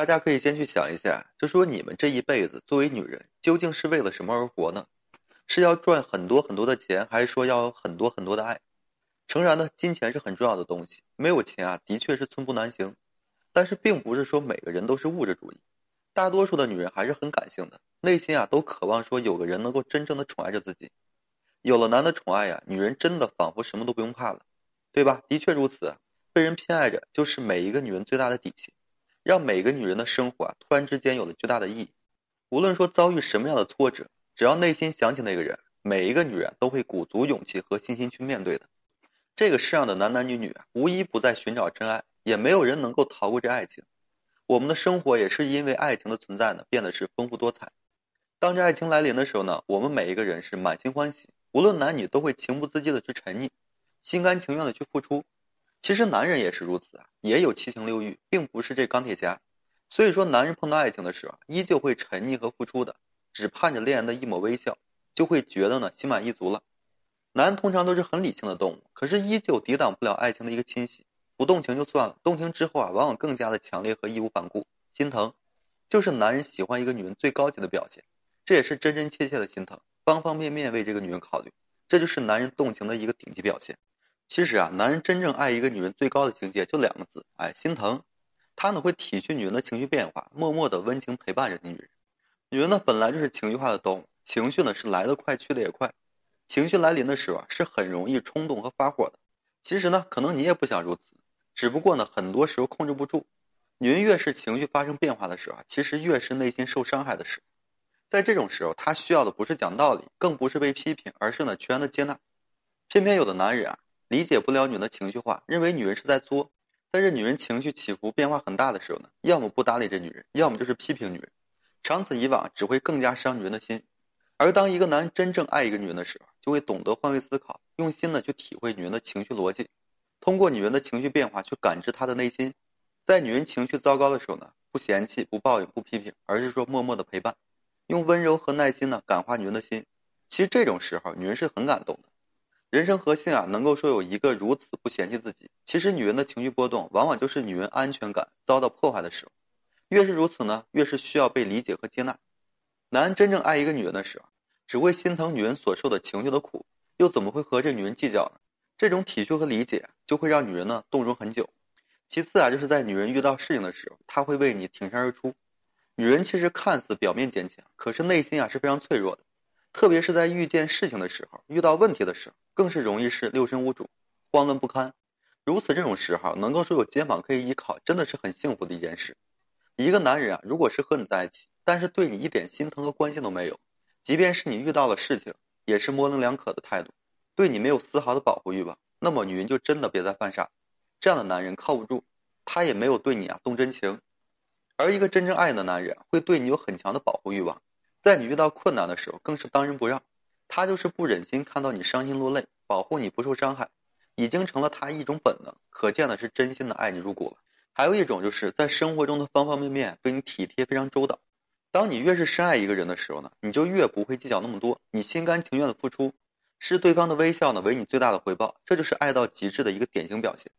大家可以先去想一下，就说你们这一辈子作为女人，究竟是为了什么而活呢？是要赚很多很多的钱，还是说要有很多很多的爱？诚然呢，金钱是很重要的东西，没有钱啊，的确是寸步难行。但是并不是说每个人都是物质主义，大多数的女人还是很感性的，内心啊都渴望说有个人能够真正的宠爱着自己。有了男的宠爱呀，女人真的仿佛什么都不用怕了，对吧？的确如此，被人偏爱着就是每一个女人最大的底气。让每个女人的生活啊，突然之间有了巨大的意义。无论说遭遇什么样的挫折，只要内心想起那个人，每一个女人都会鼓足勇气和信心去面对的。这个世上的男男女女啊，无一不在寻找真爱，也没有人能够逃过这爱情。我们的生活也是因为爱情的存在呢，变得是丰富多彩。当这爱情来临的时候呢，我们每一个人是满心欢喜，无论男女都会情不自禁的去沉溺，心甘情愿的去付出。其实男人也是如此啊，也有七情六欲，并不是这钢铁侠。所以说，男人碰到爱情的时候，依旧会沉溺和付出的，只盼着恋人的一抹微笑，就会觉得呢心满意足了。男人通常都是很理性的动物，可是依旧抵挡不了爱情的一个侵袭。不动情就算了，动情之后啊，往往更加的强烈和义无反顾。心疼，就是男人喜欢一个女人最高级的表现，这也是真真切切的心疼，方方面面为这个女人考虑，这就是男人动情的一个顶级表现。其实啊，男人真正爱一个女人最高的境界就两个字，哎，心疼。他呢会体恤女人的情绪变化，默默的温情陪伴着女人。女人呢本来就是情绪化的动物，情绪呢是来得快去得也快。情绪来临的时候啊，是很容易冲动和发火的。其实呢，可能你也不想如此，只不过呢，很多时候控制不住。女人越是情绪发生变化的时候啊，其实越是内心受伤害的时候。在这种时候，她需要的不是讲道理，更不是被批评，而是呢全然的接纳。偏偏有的男人啊。理解不了女人的情绪化，认为女人是在作。在这女人情绪起伏变化很大的时候呢，要么不搭理这女人，要么就是批评女人。长此以往，只会更加伤女人的心。而当一个男人真正爱一个女人的时候，就会懂得换位思考，用心的去体会女人的情绪逻辑，通过女人的情绪变化去感知她的内心。在女人情绪糟糕的时候呢，不嫌弃、不抱怨、不批评，而是说默默的陪伴，用温柔和耐心呢感化女人的心。其实这种时候，女人是很感动的。人生核心啊，能够说有一个如此不嫌弃自己。其实女人的情绪波动，往往就是女人安全感遭到破坏的时候。越是如此呢，越是需要被理解和接纳。男人真正爱一个女人的时候，只会心疼女人所受的情绪的苦，又怎么会和这女人计较呢？这种体恤和理解，就会让女人呢动容很久。其次啊，就是在女人遇到事情的时候，她会为你挺身而出。女人其实看似表面坚强，可是内心啊是非常脆弱的。特别是在遇见事情的时候，遇到问题的时候，更是容易是六神无主、慌乱不堪。如此这种时候，能够说有肩膀可以依靠，真的是很幸福的一件事。一个男人啊，如果是和你在一起，但是对你一点心疼和关心都没有，即便是你遇到了事情，也是模棱两可的态度，对你没有丝毫的保护欲望，那么女人就真的别再犯傻。这样的男人靠不住，他也没有对你啊动真情。而一个真正爱你的男人，会对你有很强的保护欲望。在你遇到困难的时候，更是当仁不让。他就是不忍心看到你伤心落泪，保护你不受伤害，已经成了他一种本能。可见的是真心的爱你入骨了。还有一种就是在生活中的方方面面对你体贴非常周到。当你越是深爱一个人的时候呢，你就越不会计较那么多，你心甘情愿的付出，视对方的微笑呢为你最大的回报，这就是爱到极致的一个典型表现。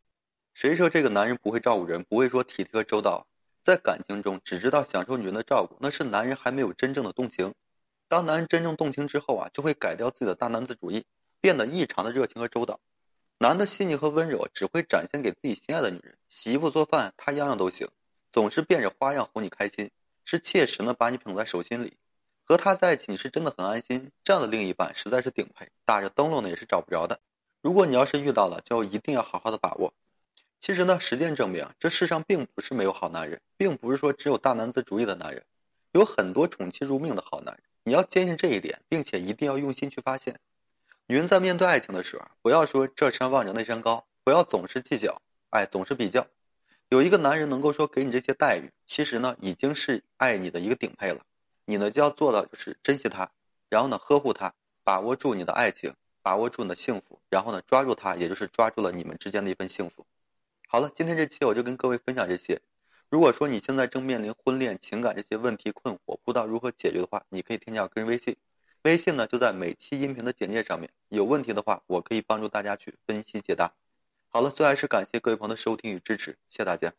谁说这个男人不会照顾人，不会说体贴和周到？在感情中只知道享受女人的照顾，那是男人还没有真正的动情。当男人真正动情之后啊，就会改掉自己的大男子主义，变得异常的热情和周到。男的细腻和温柔只会展现给自己心爱的女人，洗衣服做饭他样样都行，总是变着花样哄你开心，是切实的把你捧在手心里。和他在一起你是真的很安心，这样的另一半实在是顶配，打着灯笼呢也是找不着的。如果你要是遇到了，就一定要好好的把握。其实呢，实践证明，这世上并不是没有好男人，并不是说只有大男子主义的男人，有很多宠妻如命的好男人。你要坚信这一点，并且一定要用心去发现。女人在面对爱情的时候，不要说这山望着那山高，不要总是计较，哎，总是比较。有一个男人能够说给你这些待遇，其实呢，已经是爱你的一个顶配了。你呢，就要做到就是珍惜他，然后呢，呵护他，把握住你的爱情，把握住你的幸福，然后呢，抓住他，也就是抓住了你们之间的一份幸福。好了，今天这期我就跟各位分享这些。如果说你现在正面临婚恋、情感这些问题困惑，不知道如何解决的话，你可以添加我个人微信，微信呢就在每期音频的简介上面。有问题的话，我可以帮助大家去分析解答。好了，最后还是感谢各位朋友的收听与支持，谢谢大家。